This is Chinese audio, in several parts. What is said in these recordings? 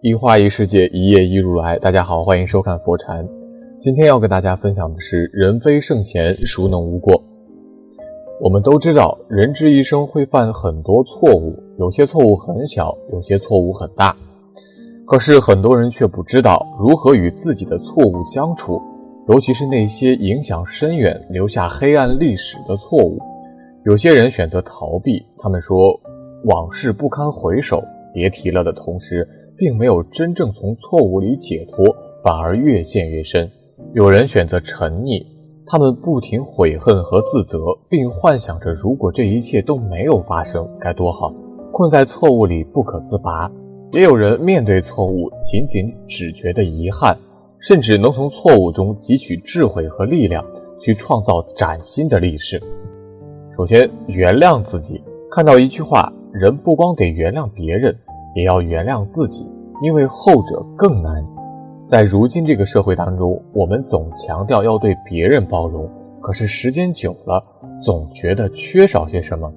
一花一世界，一叶一如来。大家好，欢迎收看佛禅。今天要跟大家分享的是：人非圣贤，孰能无过？我们都知道，人之一生会犯很多错误，有些错误很小，有些错误很大。可是很多人却不知道如何与自己的错误相处，尤其是那些影响深远、留下黑暗历史的错误。有些人选择逃避，他们说往事不堪回首，别提了的同时。并没有真正从错误里解脱，反而越陷越深。有人选择沉溺，他们不停悔恨和自责，并幻想着如果这一切都没有发生该多好。困在错误里不可自拔。也有人面对错误，仅仅只觉得遗憾，甚至能从错误中汲取智慧和力量，去创造崭新的历史。首先，原谅自己。看到一句话：人不光得原谅别人。也要原谅自己，因为后者更难。在如今这个社会当中，我们总强调要对别人包容，可是时间久了，总觉得缺少些什么。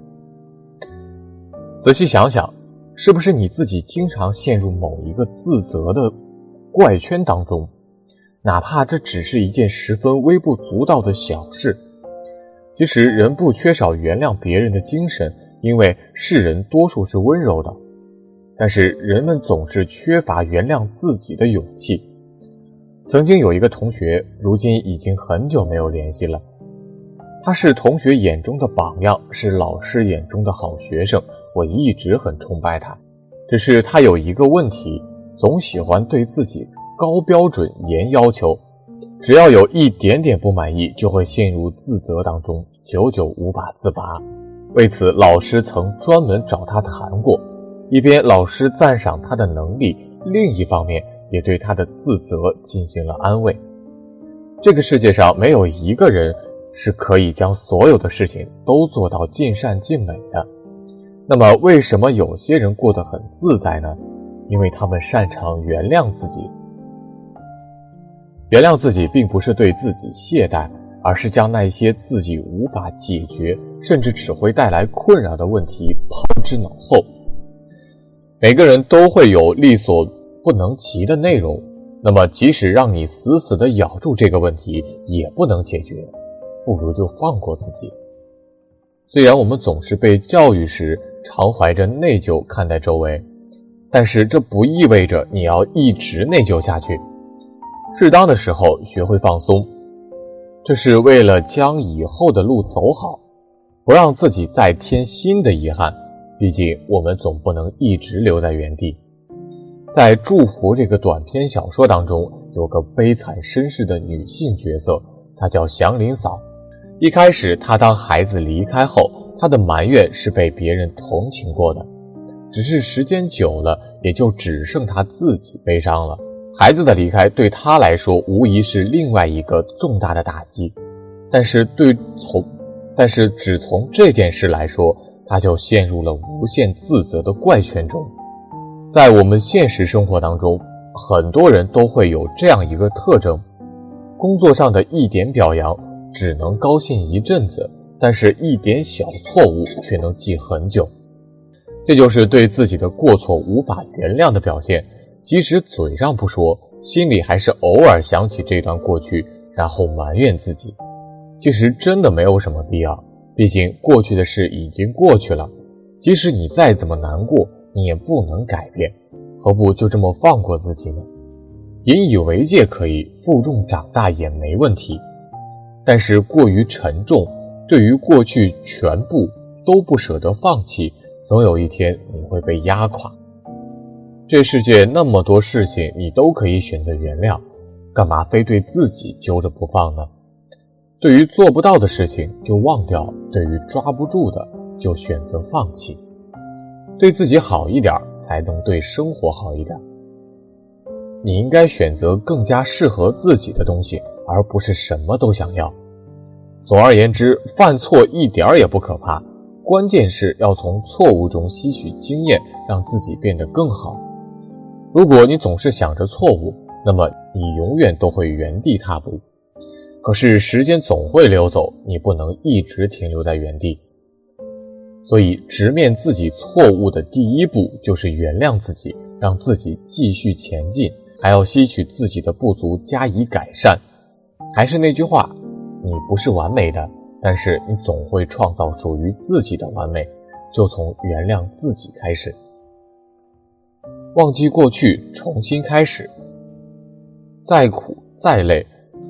仔细想想，是不是你自己经常陷入某一个自责的怪圈当中？哪怕这只是一件十分微不足道的小事。其实，人不缺少原谅别人的精神，因为世人多数是温柔的。但是人们总是缺乏原谅自己的勇气。曾经有一个同学，如今已经很久没有联系了。他是同学眼中的榜样，是老师眼中的好学生，我一直很崇拜他。只是他有一个问题，总喜欢对自己高标准、严要求，只要有一点点不满意，就会陷入自责当中，久久无法自拔。为此，老师曾专门找他谈过。一边老师赞赏他的能力，另一方面也对他的自责进行了安慰。这个世界上没有一个人是可以将所有的事情都做到尽善尽美的。那么，为什么有些人过得很自在呢？因为他们擅长原谅自己。原谅自己，并不是对自己懈怠，而是将那些自己无法解决，甚至只会带来困扰的问题抛之脑后。每个人都会有力所不能及的内容，那么即使让你死死地咬住这个问题，也不能解决，不如就放过自己。虽然我们总是被教育时常怀着内疚看待周围，但是这不意味着你要一直内疚下去。适当的时候学会放松，这是为了将以后的路走好，不让自己再添新的遗憾。毕竟，我们总不能一直留在原地。在《祝福》这个短篇小说当中，有个悲惨身世的女性角色，她叫祥林嫂。一开始，她当孩子离开后，她的埋怨是被别人同情过的。只是时间久了，也就只剩她自己悲伤了。孩子的离开对她来说，无疑是另外一个重大的打击。但是，对从，但是只从这件事来说。她就陷入了无无限自责的怪圈中。在我们现实生活当中，很多人都会有这样一个特征：工作上的一点表扬只能高兴一阵子，但是一点小错误却能记很久。这就是对自己的过错无法原谅的表现，即使嘴上不说，心里还是偶尔想起这段过去，然后埋怨自己。其实真的没有什么必要。毕竟过去的事已经过去了，即使你再怎么难过，你也不能改变，何不就这么放过自己呢？引以为戒可以，负重长大也没问题，但是过于沉重，对于过去全部都不舍得放弃，总有一天你会被压垮。这世界那么多事情，你都可以选择原谅，干嘛非对自己揪着不放呢？对于做不到的事情就忘掉，对于抓不住的就选择放弃。对自己好一点，才能对生活好一点。你应该选择更加适合自己的东西，而不是什么都想要。总而言之，犯错一点也不可怕，关键是要从错误中吸取经验，让自己变得更好。如果你总是想着错误，那么你永远都会原地踏步。可是时间总会溜走，你不能一直停留在原地。所以，直面自己错误的第一步就是原谅自己，让自己继续前进，还要吸取自己的不足加以改善。还是那句话，你不是完美的，但是你总会创造属于自己的完美。就从原谅自己开始，忘记过去，重新开始。再苦再累，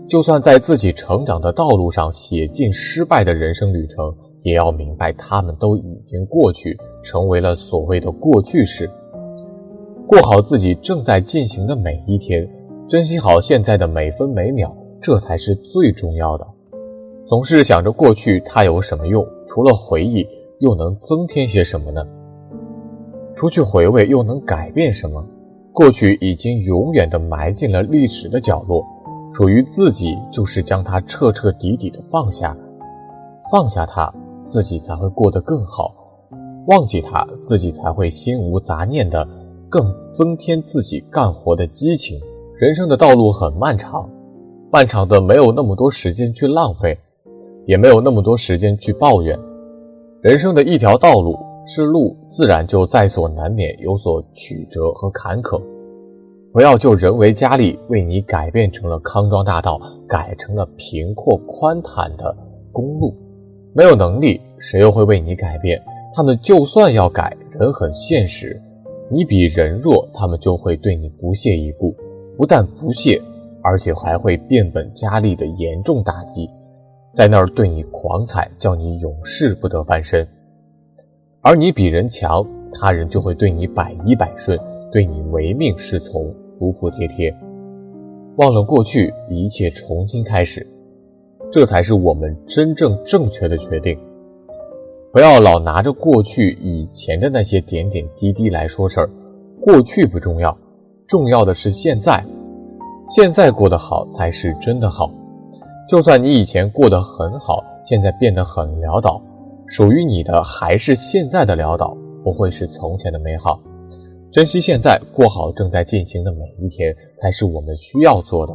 就算在自己成长的道路上写尽失败的人生旅程，也要明白他们都已经过去，成为了所谓的过去式。过好自己正在进行的每一天，珍惜好现在的每分每秒，这才是最重要的。总是想着过去，它有什么用？除了回忆。又能增添些什么呢？除去回味，又能改变什么？过去已经永远的埋进了历史的角落，属于自己就是将它彻彻底底的放下，放下它，自己才会过得更好；忘记它，自己才会心无杂念的，更增添自己干活的激情。人生的道路很漫长，漫长的没有那么多时间去浪费，也没有那么多时间去抱怨。人生的一条道路是路，自然就在所难免，有所曲折和坎坷。不要就人为加力，为你改变成了康庄大道，改成了平阔宽坦的公路。没有能力，谁又会为你改变？他们就算要改，人很现实，你比人弱，他们就会对你不屑一顾。不但不屑，而且还会变本加厉的严重打击。在那儿对你狂踩，叫你永世不得翻身；而你比人强，他人就会对你百依百顺，对你唯命是从，服服帖帖。忘了过去，一切重新开始，这才是我们真正正确的决定。不要老拿着过去以前的那些点点滴滴来说事儿，过去不重要，重要的是现在，现在过得好才是真的好。就算你以前过得很好，现在变得很潦倒，属于你的还是现在的潦倒，不会是从前的美好。珍惜现在，过好正在进行的每一天，才是我们需要做的。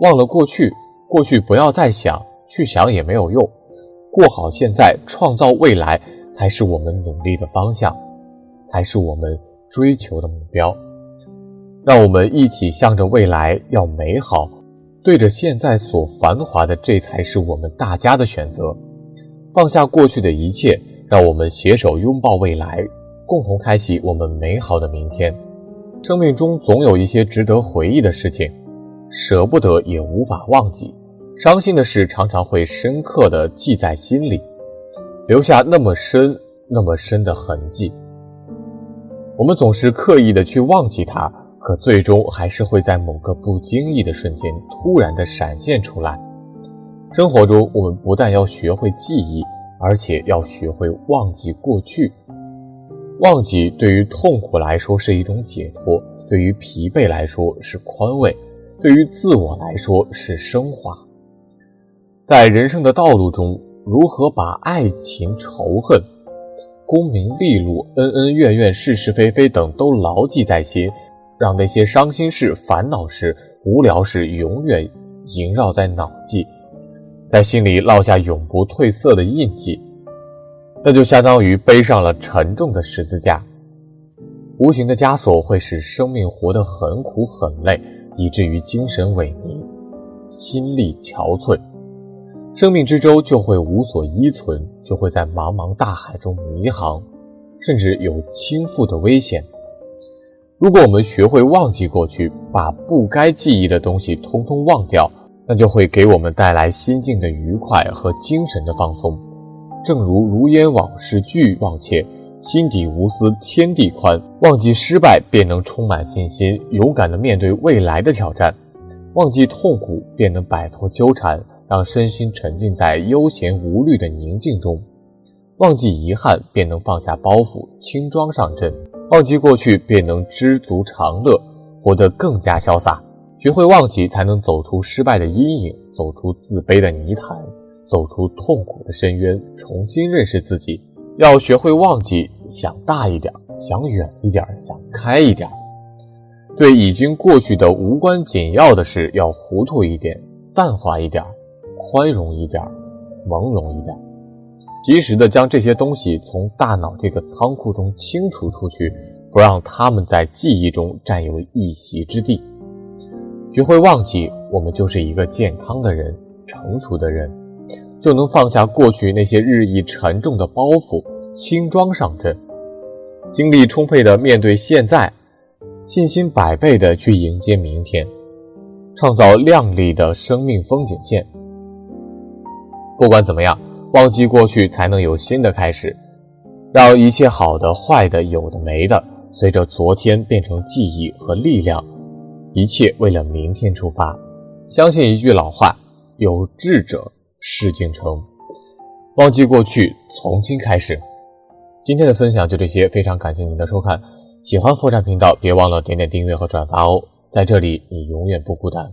忘了过去，过去不要再想，去想也没有用。过好现在，创造未来，才是我们努力的方向，才是我们追求的目标。让我们一起向着未来，要美好。对着现在所繁华的，这才是我们大家的选择。放下过去的一切，让我们携手拥抱未来，共同开启我们美好的明天。生命中总有一些值得回忆的事情，舍不得也无法忘记。伤心的事常常会深刻的记在心里，留下那么深、那么深的痕迹。我们总是刻意的去忘记它。可最终还是会在某个不经意的瞬间突然的闪现出来。生活中，我们不但要学会记忆，而且要学会忘记过去。忘记对于痛苦来说是一种解脱，对于疲惫来说是宽慰，对于自我来说是升华。在人生的道路中，如何把爱情、仇恨、功名利禄、恩恩怨怨、是是非非等都牢记在心？让那些伤心事、烦恼事、无聊事永远萦绕在脑际，在心里烙下永不褪色的印记，那就相当于背上了沉重的十字架。无形的枷锁会使生命活得很苦很累，以至于精神萎靡、心力憔悴，生命之舟就会无所依存，就会在茫茫大海中迷航，甚至有倾覆的危险。如果我们学会忘记过去，把不该记忆的东西通通忘掉，那就会给我们带来心境的愉快和精神的放松。正如如烟往事俱忘却，心底无私天地宽。忘记失败，便能充满信心，勇敢地面对未来的挑战；忘记痛苦，便能摆脱纠缠，让身心沉浸在悠闲无虑的宁静中；忘记遗憾，便能放下包袱，轻装上阵。忘记过去，便能知足常乐，活得更加潇洒。学会忘记，才能走出失败的阴影，走出自卑的泥潭，走出痛苦的深渊，重新认识自己。要学会忘记，想大一点，想远一点，想开一点。对已经过去的无关紧要的事，要糊涂一点，淡化一点，宽容一点，朦胧一点。及时的将这些东西从大脑这个仓库中清除出去，不让他们在记忆中占有一席之地。学会忘记，我们就是一个健康的人，成熟的人，就能放下过去那些日益沉重的包袱，轻装上阵，精力充沛的面对现在，信心百倍的去迎接明天，创造亮丽的生命风景线。不管怎么样，忘记过去，才能有新的开始，让一切好的、坏的、有的没的，随着昨天变成记忆和力量。一切为了明天出发，相信一句老话：有志者事竟成。忘记过去，从新开始。今天的分享就这些，非常感谢您的收看。喜欢佛禅频道，别忘了点点订阅和转发哦。在这里，你永远不孤单。